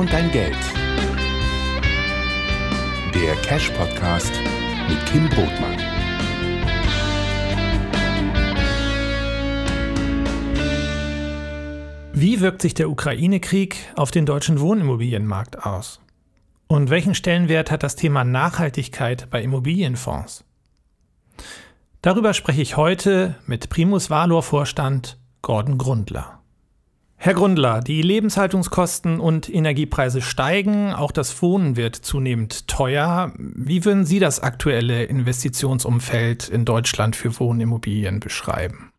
2 und dein Geld. Der Cash Podcast mit Kim Brotmann. Wie wirkt sich der Ukraine-Krieg auf den deutschen Wohnimmobilienmarkt aus? Und welchen Stellenwert hat das Thema Nachhaltigkeit bei Immobilienfonds? Darüber spreche ich heute mit Primus Valor Vorstand Gordon Grundler. Herr Grundler, die Lebenshaltungskosten und Energiepreise steigen, auch das Wohnen wird zunehmend teuer. Wie würden Sie das aktuelle Investitionsumfeld in Deutschland für Wohnimmobilien beschreiben?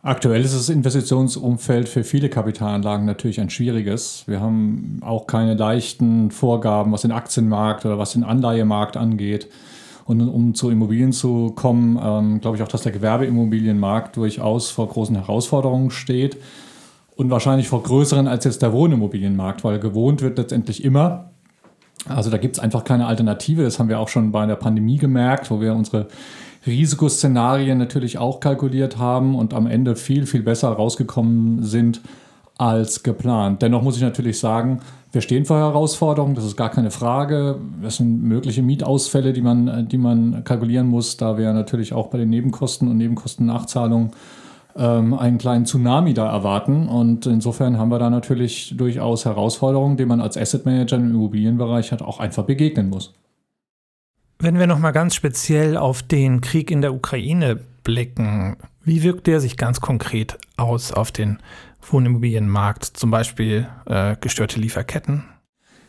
Aktuell ist das Investitionsumfeld für viele Kapitalanlagen natürlich ein schwieriges. Wir haben auch keine leichten Vorgaben, was den Aktienmarkt oder was den Anleihemarkt angeht. Und um zu Immobilien zu kommen, ähm, glaube ich auch, dass der Gewerbeimmobilienmarkt durchaus vor großen Herausforderungen steht und wahrscheinlich vor größeren als jetzt der Wohnimmobilienmarkt, weil gewohnt wird letztendlich immer. Also da gibt es einfach keine Alternative. Das haben wir auch schon bei der Pandemie gemerkt, wo wir unsere Risikoszenarien natürlich auch kalkuliert haben und am Ende viel, viel besser rausgekommen sind als geplant. Dennoch muss ich natürlich sagen, wir stehen vor Herausforderungen, das ist gar keine Frage. Das sind mögliche Mietausfälle, die man, die man kalkulieren muss, da wir natürlich auch bei den Nebenkosten und Nebenkostennachzahlungen ähm, einen kleinen Tsunami da erwarten. Und insofern haben wir da natürlich durchaus Herausforderungen, denen man als Asset Manager im Immobilienbereich hat auch einfach begegnen muss. Wenn wir nochmal ganz speziell auf den Krieg in der Ukraine blicken, wie wirkt der sich ganz konkret aus auf den Wohnimmobilienmarkt, zum Beispiel äh, gestörte Lieferketten?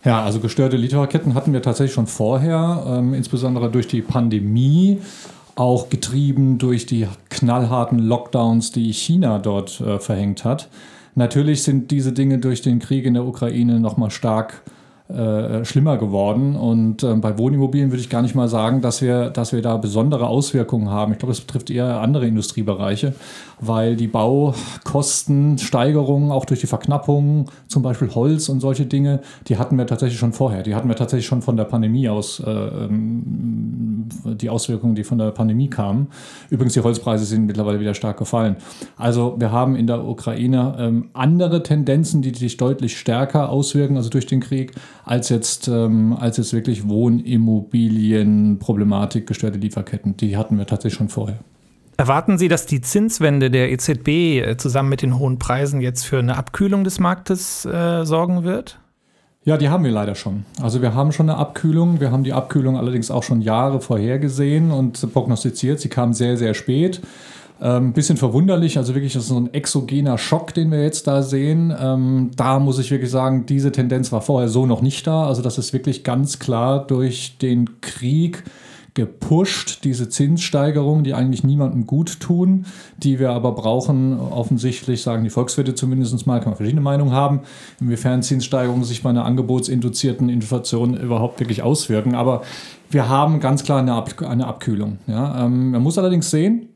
Ja, also gestörte Lieferketten hatten wir tatsächlich schon vorher, ähm, insbesondere durch die Pandemie auch getrieben durch die knallharten Lockdowns, die China dort äh, verhängt hat. Natürlich sind diese Dinge durch den Krieg in der Ukraine nochmal stark äh, schlimmer geworden. Und äh, bei Wohnimmobilien würde ich gar nicht mal sagen, dass wir, dass wir da besondere Auswirkungen haben. Ich glaube, das betrifft eher andere Industriebereiche, weil die Baukostensteigerungen auch durch die Verknappungen, zum Beispiel Holz und solche Dinge, die hatten wir tatsächlich schon vorher. Die hatten wir tatsächlich schon von der Pandemie aus, äh, ähm, die Auswirkungen, die von der Pandemie kamen. Übrigens, die Holzpreise sind mittlerweile wieder stark gefallen. Also wir haben in der Ukraine ähm, andere Tendenzen, die sich deutlich stärker auswirken, also durch den Krieg als jetzt, ähm, als jetzt wirklich Wohnimmobilienproblematik, gestörte Lieferketten. Die hatten wir tatsächlich schon vorher. Erwarten Sie, dass die Zinswende der EZB äh, zusammen mit den hohen Preisen jetzt für eine Abkühlung des Marktes äh, sorgen wird? Ja, die haben wir leider schon. Also wir haben schon eine Abkühlung. Wir haben die Abkühlung allerdings auch schon Jahre vorhergesehen und prognostiziert. Sie kam sehr, sehr spät. Ein ähm, bisschen verwunderlich, also wirklich, so ein exogener Schock, den wir jetzt da sehen. Ähm, da muss ich wirklich sagen, diese Tendenz war vorher so noch nicht da. Also das ist wirklich ganz klar durch den Krieg gepusht, diese Zinssteigerungen, die eigentlich niemandem gut tun, die wir aber brauchen, offensichtlich, sagen die Volkswirte zumindest mal, kann man verschiedene Meinungen haben, inwiefern Zinssteigerungen sich bei einer angebotsinduzierten Inflation überhaupt wirklich auswirken. Aber wir haben ganz klar eine, Ab eine Abkühlung. Ja. Ähm, man muss allerdings sehen,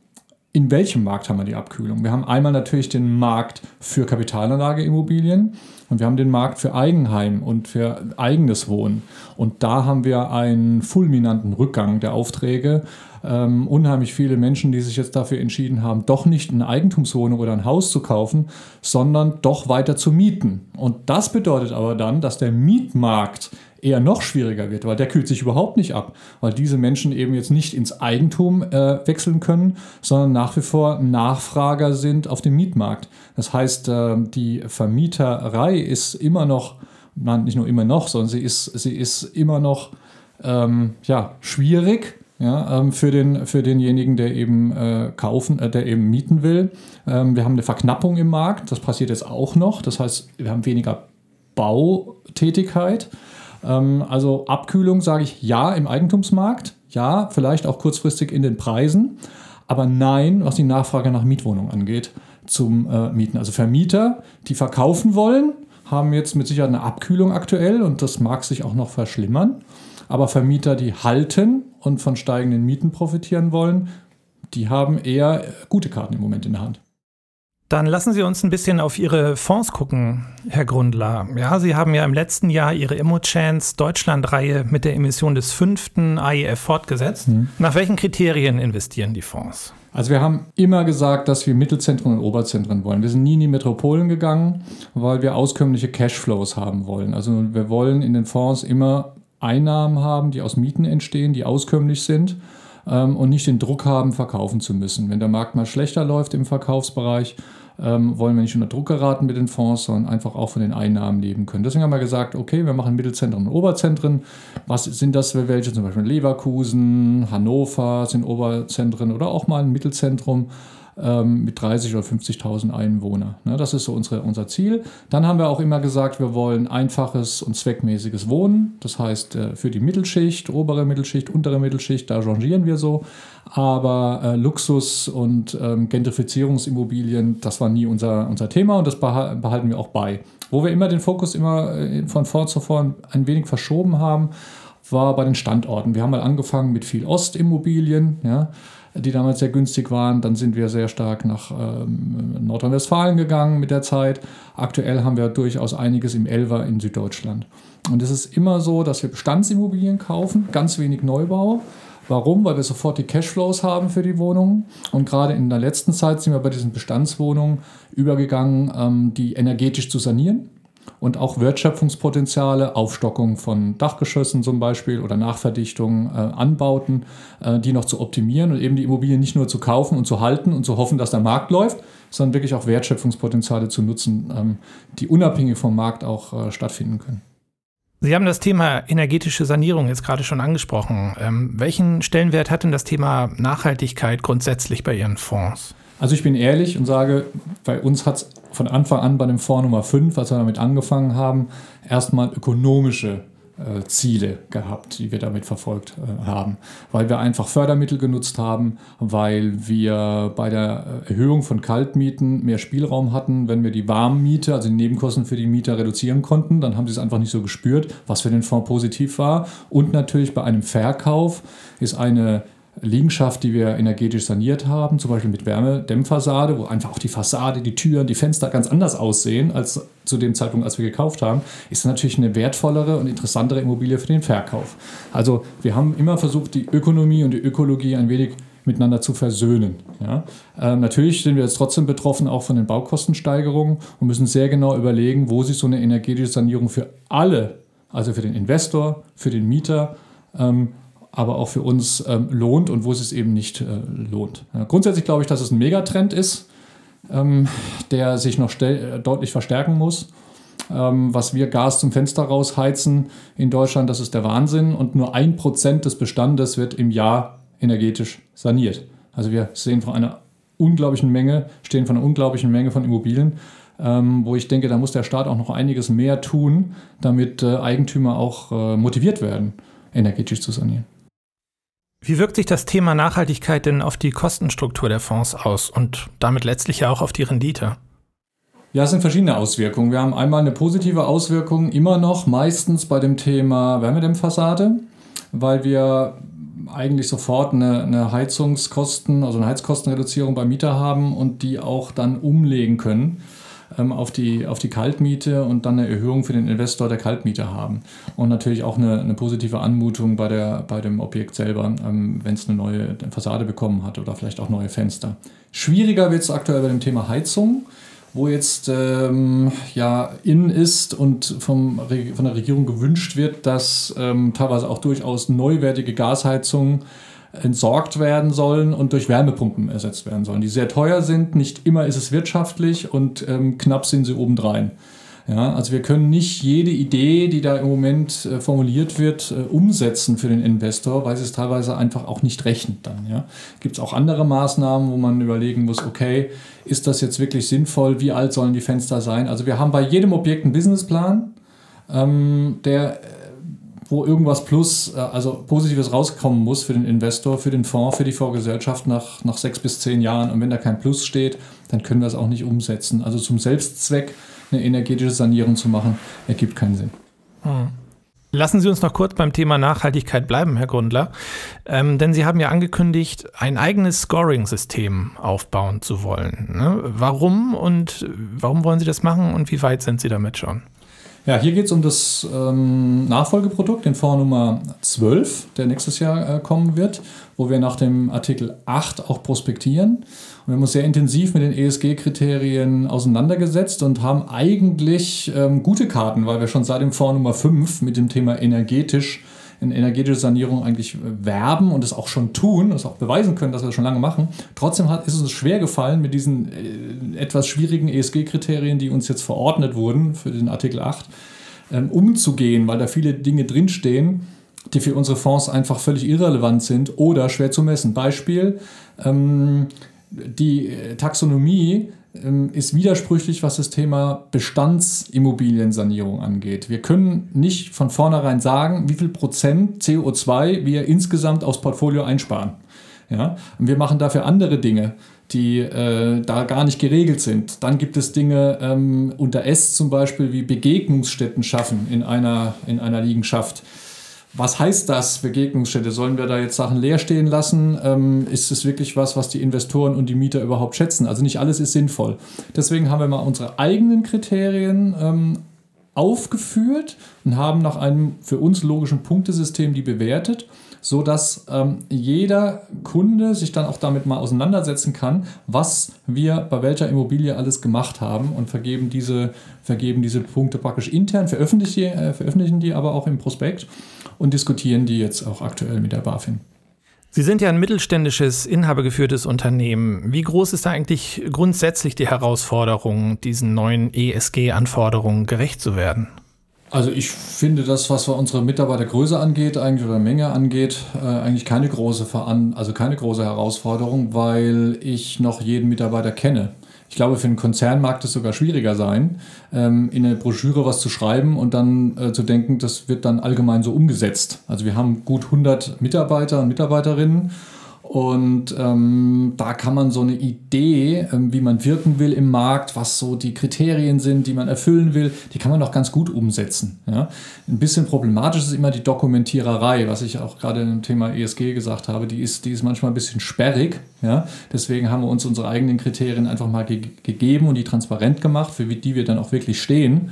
in welchem Markt haben wir die Abkühlung? Wir haben einmal natürlich den Markt für Kapitalanlageimmobilien und wir haben den Markt für Eigenheim und für eigenes Wohnen. Und da haben wir einen fulminanten Rückgang der Aufträge. Ähm, unheimlich viele Menschen, die sich jetzt dafür entschieden haben, doch nicht eine Eigentumswohnung oder ein Haus zu kaufen, sondern doch weiter zu mieten. Und das bedeutet aber dann, dass der Mietmarkt eher noch schwieriger wird, weil der kühlt sich überhaupt nicht ab, weil diese Menschen eben jetzt nicht ins Eigentum äh, wechseln können, sondern nach wie vor Nachfrager sind auf dem Mietmarkt. Das heißt, äh, die Vermieterei ist immer noch, nein, nicht nur immer noch, sondern sie ist, sie ist immer noch ähm, ja, schwierig. Ja, ähm, für, den, für denjenigen, der eben äh, kaufen, äh, der eben mieten will. Ähm, wir haben eine Verknappung im Markt, das passiert jetzt auch noch. Das heißt, wir haben weniger Bautätigkeit. Ähm, also Abkühlung sage ich ja im Eigentumsmarkt, ja, vielleicht auch kurzfristig in den Preisen, aber nein, was die Nachfrage nach Mietwohnungen angeht, zum äh, Mieten. Also Vermieter, die verkaufen wollen, haben jetzt mit Sicherheit eine Abkühlung aktuell und das mag sich auch noch verschlimmern. Aber Vermieter, die halten und von steigenden Mieten profitieren wollen, die haben eher gute Karten im Moment in der Hand. Dann lassen Sie uns ein bisschen auf Ihre Fonds gucken, Herr Grundler. Ja, Sie haben ja im letzten Jahr Ihre Immochance Deutschland-Reihe mit der Emission des fünften AIF fortgesetzt. Mhm. Nach welchen Kriterien investieren die Fonds? Also wir haben immer gesagt, dass wir Mittelzentren und Oberzentren wollen. Wir sind nie in die Metropolen gegangen, weil wir auskömmliche Cashflows haben wollen. Also wir wollen in den Fonds immer Einnahmen haben, die aus Mieten entstehen, die auskömmlich sind ähm, und nicht den Druck haben, verkaufen zu müssen. Wenn der Markt mal schlechter läuft im Verkaufsbereich, ähm, wollen wir nicht unter Druck geraten mit den Fonds, sondern einfach auch von den Einnahmen leben können. Deswegen haben wir gesagt, okay, wir machen Mittelzentren und Oberzentren. Was sind das für welche? Zum Beispiel Leverkusen, Hannover sind Oberzentren oder auch mal ein Mittelzentrum ähm, mit 30 oder 50.000 Einwohnern. Ne, das ist so unsere, unser Ziel. Dann haben wir auch immer gesagt, wir wollen einfaches und zweckmäßiges Wohnen. Das heißt, äh, für die Mittelschicht, obere Mittelschicht, untere Mittelschicht, da changieren wir so. Aber äh, Luxus und ähm, Gentrifizierungsimmobilien, das war nie unser, unser Thema und das behalten wir auch bei. Wo wir immer den Fokus immer äh, von vor zu vor ein wenig verschoben haben, war bei den Standorten. Wir haben mal angefangen mit viel Ostimmobilien, ja, die damals sehr günstig waren. Dann sind wir sehr stark nach ähm, Nordrhein-Westfalen gegangen mit der Zeit. Aktuell haben wir durchaus einiges im Elver in Süddeutschland. Und es ist immer so, dass wir Bestandsimmobilien kaufen, ganz wenig Neubau. Warum? Weil wir sofort die Cashflows haben für die Wohnungen. Und gerade in der letzten Zeit sind wir bei diesen Bestandswohnungen übergegangen, ähm, die energetisch zu sanieren und auch Wertschöpfungspotenziale, Aufstockung von Dachgeschossen zum Beispiel oder Nachverdichtung, äh, Anbauten, äh, die noch zu optimieren und eben die Immobilien nicht nur zu kaufen und zu halten und zu hoffen, dass der Markt läuft, sondern wirklich auch Wertschöpfungspotenziale zu nutzen, ähm, die unabhängig vom Markt auch äh, stattfinden können. Sie haben das Thema energetische Sanierung jetzt gerade schon angesprochen. Ähm, welchen Stellenwert hat denn das Thema Nachhaltigkeit grundsätzlich bei Ihren Fonds? Also ich bin ehrlich und sage, bei uns hat es von Anfang an bei dem Fonds Nummer 5, als wir damit angefangen haben, erstmal ökonomische äh, Ziele gehabt, die wir damit verfolgt äh, haben, weil wir einfach Fördermittel genutzt haben, weil wir bei der Erhöhung von Kaltmieten mehr Spielraum hatten, wenn wir die Warmmiete, also die Nebenkosten für die Mieter reduzieren konnten, dann haben sie es einfach nicht so gespürt, was für den Fonds positiv war. Und natürlich bei einem Verkauf ist eine Liegenschaft, die wir energetisch saniert haben, zum Beispiel mit Wärmedämmfassade, wo einfach auch die Fassade, die Türen, die Fenster ganz anders aussehen als zu dem Zeitpunkt, als wir gekauft haben, ist natürlich eine wertvollere und interessantere Immobilie für den Verkauf. Also wir haben immer versucht, die Ökonomie und die Ökologie ein wenig miteinander zu versöhnen. Ja? Äh, natürlich sind wir jetzt trotzdem betroffen auch von den Baukostensteigerungen und müssen sehr genau überlegen, wo sich so eine energetische Sanierung für alle, also für den Investor, für den Mieter, ähm, aber auch für uns ähm, lohnt und wo es eben nicht äh, lohnt. Ja, grundsätzlich glaube ich, dass es ein Megatrend ist, ähm, der sich noch äh, deutlich verstärken muss. Ähm, was wir Gas zum Fenster rausheizen in Deutschland, das ist der Wahnsinn. Und nur ein Prozent des Bestandes wird im Jahr energetisch saniert. Also wir sehen von einer unglaublichen Menge, stehen von einer unglaublichen Menge von Immobilien, ähm, wo ich denke, da muss der Staat auch noch einiges mehr tun, damit äh, Eigentümer auch äh, motiviert werden, energetisch zu sanieren. Wie wirkt sich das Thema Nachhaltigkeit denn auf die Kostenstruktur der Fonds aus und damit letztlich ja auch auf die Rendite? Ja, es sind verschiedene Auswirkungen. Wir haben einmal eine positive Auswirkung immer noch, meistens bei dem Thema Wärmedämmfassade, weil wir eigentlich sofort eine, eine Heizungskosten, also eine Heizkostenreduzierung beim Mieter haben und die auch dann umlegen können auf, die, auf die Kaltmiete und dann eine Erhöhung für den Investor der Kaltmiete haben. Und natürlich auch eine, eine positive Anmutung bei, der, bei dem Objekt selber, ähm, wenn es eine neue Fassade bekommen hat oder vielleicht auch neue Fenster. Schwieriger wird es aktuell bei dem Thema Heizung wo jetzt ähm, ja in ist und vom, von der Regierung gewünscht wird, dass ähm, teilweise auch durchaus neuwertige Gasheizungen entsorgt werden sollen und durch Wärmepumpen ersetzt werden sollen, die sehr teuer sind. Nicht immer ist es wirtschaftlich und ähm, knapp sind sie obendrein. Ja, also wir können nicht jede Idee, die da im Moment äh, formuliert wird, äh, umsetzen für den Investor, weil es teilweise einfach auch nicht rechnet dann. Ja. Gibt es auch andere Maßnahmen, wo man überlegen muss, okay, ist das jetzt wirklich sinnvoll? Wie alt sollen die Fenster sein? Also wir haben bei jedem Objekt einen Businessplan, ähm, der wo irgendwas plus, äh, also Positives rauskommen muss für den Investor, für den Fonds, für die Vorgesellschaft nach, nach sechs bis zehn Jahren. Und wenn da kein Plus steht, dann können wir es auch nicht umsetzen. Also zum Selbstzweck eine energetische Sanierung zu machen, ergibt keinen Sinn. Hm. Lassen Sie uns noch kurz beim Thema Nachhaltigkeit bleiben, Herr Grundler. Ähm, denn Sie haben ja angekündigt, ein eigenes Scoring-System aufbauen zu wollen. Ne? Warum und warum wollen Sie das machen und wie weit sind Sie damit schon? Ja, hier geht es um das ähm, Nachfolgeprodukt, den Fonds Nummer 12, der nächstes Jahr äh, kommen wird, wo wir nach dem Artikel 8 auch prospektieren. Und wir haben uns sehr intensiv mit den ESG-Kriterien auseinandergesetzt und haben eigentlich ähm, gute Karten, weil wir schon seit dem Fonds Nummer 5 mit dem Thema energetisch in energetische Sanierung eigentlich werben und es auch schon tun, es auch beweisen können, dass wir das schon lange machen. Trotzdem hat, ist es uns schwer gefallen mit diesen äh, etwas schwierigen ESG-Kriterien, die uns jetzt verordnet wurden für den Artikel 8, ähm, umzugehen, weil da viele Dinge drinstehen, die für unsere Fonds einfach völlig irrelevant sind oder schwer zu messen. Beispiel, ähm, die Taxonomie ähm, ist widersprüchlich, was das Thema Bestandsimmobiliensanierung angeht. Wir können nicht von vornherein sagen, wie viel Prozent CO2 wir insgesamt aufs Portfolio einsparen. Ja? Und wir machen dafür andere Dinge, die äh, da gar nicht geregelt sind. Dann gibt es Dinge ähm, unter S zum Beispiel wie Begegnungsstätten schaffen in einer, in einer Liegenschaft was heißt das, Begegnungsstätte? Sollen wir da jetzt Sachen leer stehen lassen? Ähm, ist es wirklich was, was die Investoren und die Mieter überhaupt schätzen? Also nicht alles ist sinnvoll. Deswegen haben wir mal unsere eigenen Kriterien ähm, aufgeführt und haben nach einem für uns logischen Punktesystem die bewertet so dass ähm, jeder Kunde sich dann auch damit mal auseinandersetzen kann, was wir bei welcher Immobilie alles gemacht haben und vergeben diese, vergeben diese Punkte praktisch intern, veröffentlichen, äh, veröffentlichen die aber auch im Prospekt und diskutieren die jetzt auch aktuell mit der BaFin. Sie sind ja ein mittelständisches, inhabergeführtes Unternehmen. Wie groß ist da eigentlich grundsätzlich die Herausforderung, diesen neuen ESG-Anforderungen gerecht zu werden? Also ich finde das, was unsere Mitarbeitergröße angeht, eigentlich oder Menge angeht, äh, eigentlich keine große Veran also keine große Herausforderung, weil ich noch jeden Mitarbeiter kenne. Ich glaube, für einen Konzern mag es sogar schwieriger sein, ähm, in eine Broschüre was zu schreiben und dann äh, zu denken, das wird dann allgemein so umgesetzt. Also wir haben gut 100 Mitarbeiter und Mitarbeiterinnen und ähm, da kann man so eine Idee, ähm, wie man wirken will im Markt, was so die Kriterien sind, die man erfüllen will, die kann man doch ganz gut umsetzen. Ja? Ein bisschen problematisch ist immer die Dokumentiererei, was ich auch gerade im Thema ESG gesagt habe. Die ist, die ist manchmal ein bisschen sperrig. Ja? Deswegen haben wir uns unsere eigenen Kriterien einfach mal ge gegeben und die transparent gemacht, für die wir dann auch wirklich stehen.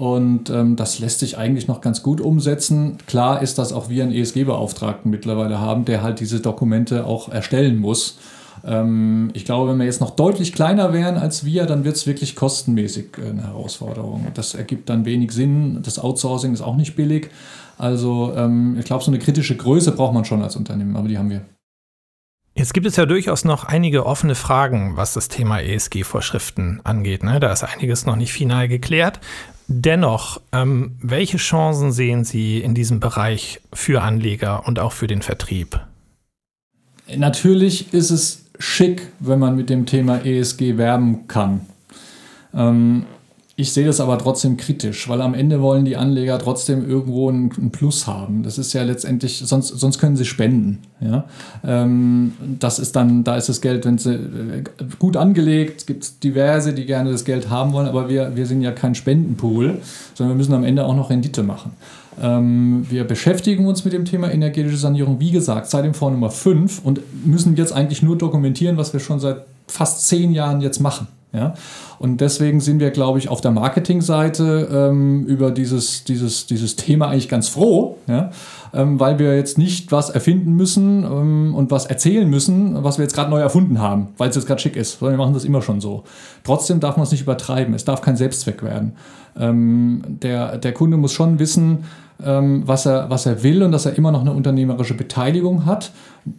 Und ähm, das lässt sich eigentlich noch ganz gut umsetzen. Klar ist, dass auch wir einen ESG-Beauftragten mittlerweile haben, der halt diese Dokumente auch erstellen muss. Ähm, ich glaube, wenn wir jetzt noch deutlich kleiner wären als wir, dann wird es wirklich kostenmäßig äh, eine Herausforderung. Das ergibt dann wenig Sinn. Das Outsourcing ist auch nicht billig. Also ähm, ich glaube, so eine kritische Größe braucht man schon als Unternehmen, aber die haben wir. Jetzt gibt es ja durchaus noch einige offene Fragen, was das Thema ESG-Vorschriften angeht. Ne? Da ist einiges noch nicht final geklärt. Dennoch, ähm, welche Chancen sehen Sie in diesem Bereich für Anleger und auch für den Vertrieb? Natürlich ist es schick, wenn man mit dem Thema ESG werben kann. Ähm, ich sehe das aber trotzdem kritisch, weil am Ende wollen die Anleger trotzdem irgendwo einen, Plus haben. Das ist ja letztendlich, sonst, sonst können sie spenden. Ja? Ähm, das ist dann, da ist das Geld, wenn sie äh, gut angelegt, gibt diverse, die gerne das Geld haben wollen, aber wir, wir sind ja kein Spendenpool, sondern wir müssen am Ende auch noch Rendite machen. Ähm, wir beschäftigen uns mit dem Thema energetische Sanierung, wie gesagt, seit dem Fonds Nummer 5 und müssen jetzt eigentlich nur dokumentieren, was wir schon seit fast zehn Jahren jetzt machen. Ja? Und deswegen sind wir, glaube ich, auf der Marketingseite ähm, über dieses, dieses, dieses Thema eigentlich ganz froh, ja? ähm, weil wir jetzt nicht was erfinden müssen ähm, und was erzählen müssen, was wir jetzt gerade neu erfunden haben, weil es jetzt gerade schick ist, sondern wir machen das immer schon so. Trotzdem darf man es nicht übertreiben, es darf kein Selbstzweck werden. Ähm, der, der Kunde muss schon wissen, was, er, was er will und dass er immer noch eine unternehmerische Beteiligung hat,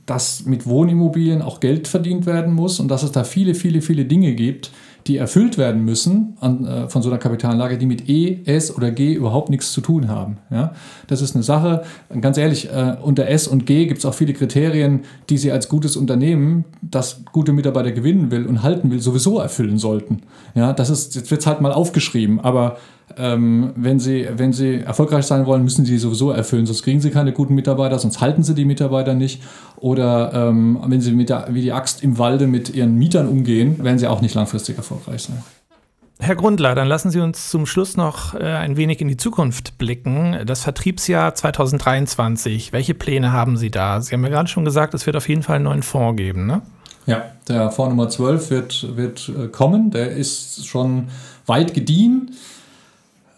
dass mit Wohnimmobilien auch Geld verdient werden muss und dass es da viele, viele, viele Dinge gibt, die erfüllt werden müssen an, äh, von so einer Kapitalanlage, die mit E, S oder G überhaupt nichts zu tun haben. Ja? Das ist eine Sache, ganz ehrlich, äh, unter S und G gibt es auch viele Kriterien, die Sie als gutes Unternehmen, das gute Mitarbeiter gewinnen will und halten will, sowieso erfüllen sollten. Ja? Das ist, jetzt wird es halt mal aufgeschrieben, aber ähm, wenn, sie, wenn sie erfolgreich sein wollen, müssen sie sowieso erfüllen, sonst kriegen sie keine guten Mitarbeiter, sonst halten sie die Mitarbeiter nicht. Oder ähm, wenn sie mit der, wie die Axt im Walde mit ihren Mietern umgehen, werden sie auch nicht langfristig erfolgreich sein. Herr Grundler, dann lassen Sie uns zum Schluss noch äh, ein wenig in die Zukunft blicken. Das Vertriebsjahr 2023, welche Pläne haben Sie da? Sie haben ja gerade schon gesagt, es wird auf jeden Fall einen neuen Fonds geben, ne? Ja, der Fonds Nummer 12 wird, wird äh, kommen. Der ist schon weit gediehen.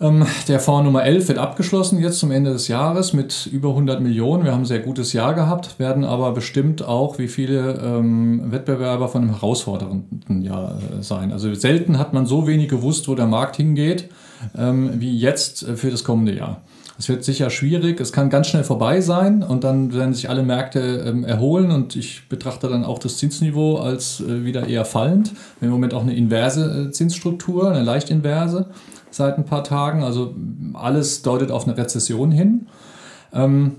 Ähm, der Fonds Nummer 11 wird abgeschlossen jetzt zum Ende des Jahres mit über 100 Millionen. Wir haben ein sehr gutes Jahr gehabt, werden aber bestimmt auch wie viele ähm, Wettbewerber von einem herausfordernden Jahr äh, sein. Also selten hat man so wenig gewusst, wo der Markt hingeht, ähm, wie jetzt äh, für das kommende Jahr. Es wird sicher schwierig, es kann ganz schnell vorbei sein und dann werden sich alle Märkte ähm, erholen und ich betrachte dann auch das Zinsniveau als äh, wieder eher fallend. Wir haben im Moment auch eine inverse äh, Zinsstruktur, eine leicht inverse seit ein paar Tagen. Also alles deutet auf eine Rezession hin. Ähm,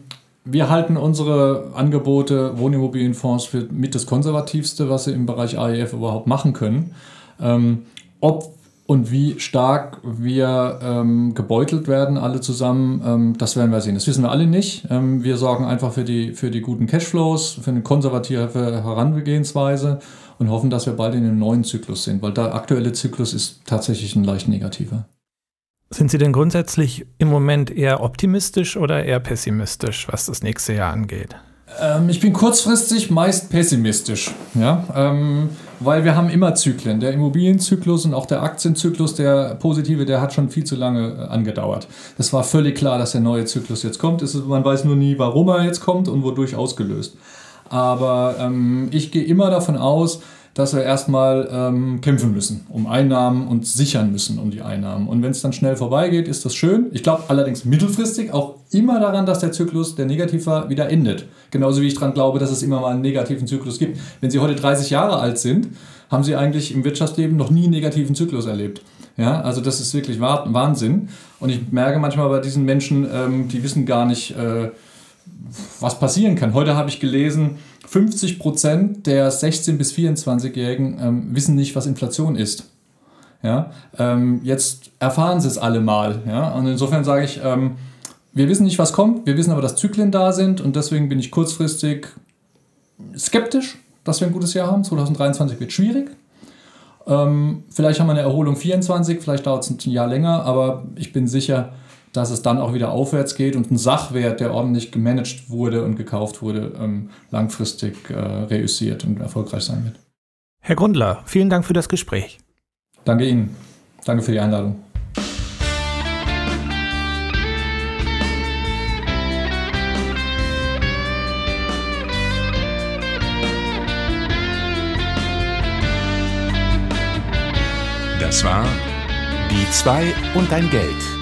wir halten unsere Angebote Wohnimmobilienfonds für mit das konservativste, was sie im Bereich AEF überhaupt machen können. Ähm, ob und wie stark wir ähm, gebeutelt werden, alle zusammen, ähm, das werden wir sehen. Das wissen wir alle nicht. Ähm, wir sorgen einfach für die, für die guten Cashflows, für eine konservative Herangehensweise und hoffen, dass wir bald in einem neuen Zyklus sind, weil der aktuelle Zyklus ist tatsächlich ein leicht negativer. Sind Sie denn grundsätzlich im Moment eher optimistisch oder eher pessimistisch, was das nächste Jahr angeht? Ähm, ich bin kurzfristig meist pessimistisch, ja, ähm, weil wir haben immer Zyklen. Der Immobilienzyklus und auch der Aktienzyklus, der positive, der hat schon viel zu lange äh, angedauert. Es war völlig klar, dass der neue Zyklus jetzt kommt. Ist, man weiß nur nie, warum er jetzt kommt und wodurch ausgelöst. Aber ähm, ich gehe immer davon aus, dass wir erstmal ähm, kämpfen müssen um Einnahmen und sichern müssen um die Einnahmen. Und wenn es dann schnell vorbeigeht, ist das schön. Ich glaube allerdings mittelfristig auch immer daran, dass der Zyklus, der negativ war, wieder endet. Genauso wie ich daran glaube, dass es immer mal einen negativen Zyklus gibt. Wenn Sie heute 30 Jahre alt sind, haben Sie eigentlich im Wirtschaftsleben noch nie einen negativen Zyklus erlebt. Ja, also das ist wirklich Wahnsinn. Und ich merke manchmal bei diesen Menschen, ähm, die wissen gar nicht, äh, was passieren kann. Heute habe ich gelesen, 50 Prozent der 16- bis 24-Jährigen ähm, wissen nicht, was Inflation ist. Ja, ähm, jetzt erfahren sie es alle mal. Ja? Und insofern sage ich, ähm, wir wissen nicht, was kommt, wir wissen aber, dass Zyklen da sind und deswegen bin ich kurzfristig skeptisch, dass wir ein gutes Jahr haben. 2023 wird schwierig. Ähm, vielleicht haben wir eine Erholung 24, vielleicht dauert es ein Jahr länger, aber ich bin sicher, dass es dann auch wieder aufwärts geht und ein Sachwert, der ordentlich gemanagt wurde und gekauft wurde, ähm, langfristig äh, reüssiert und erfolgreich sein wird. Herr Grundler, vielen Dank für das Gespräch. Danke Ihnen. Danke für die Einladung. Das war Die zwei und dein Geld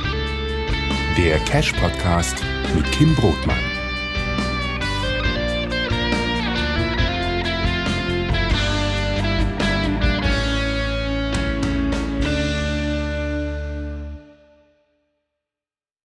der Cash Podcast mit Kim Brotmann.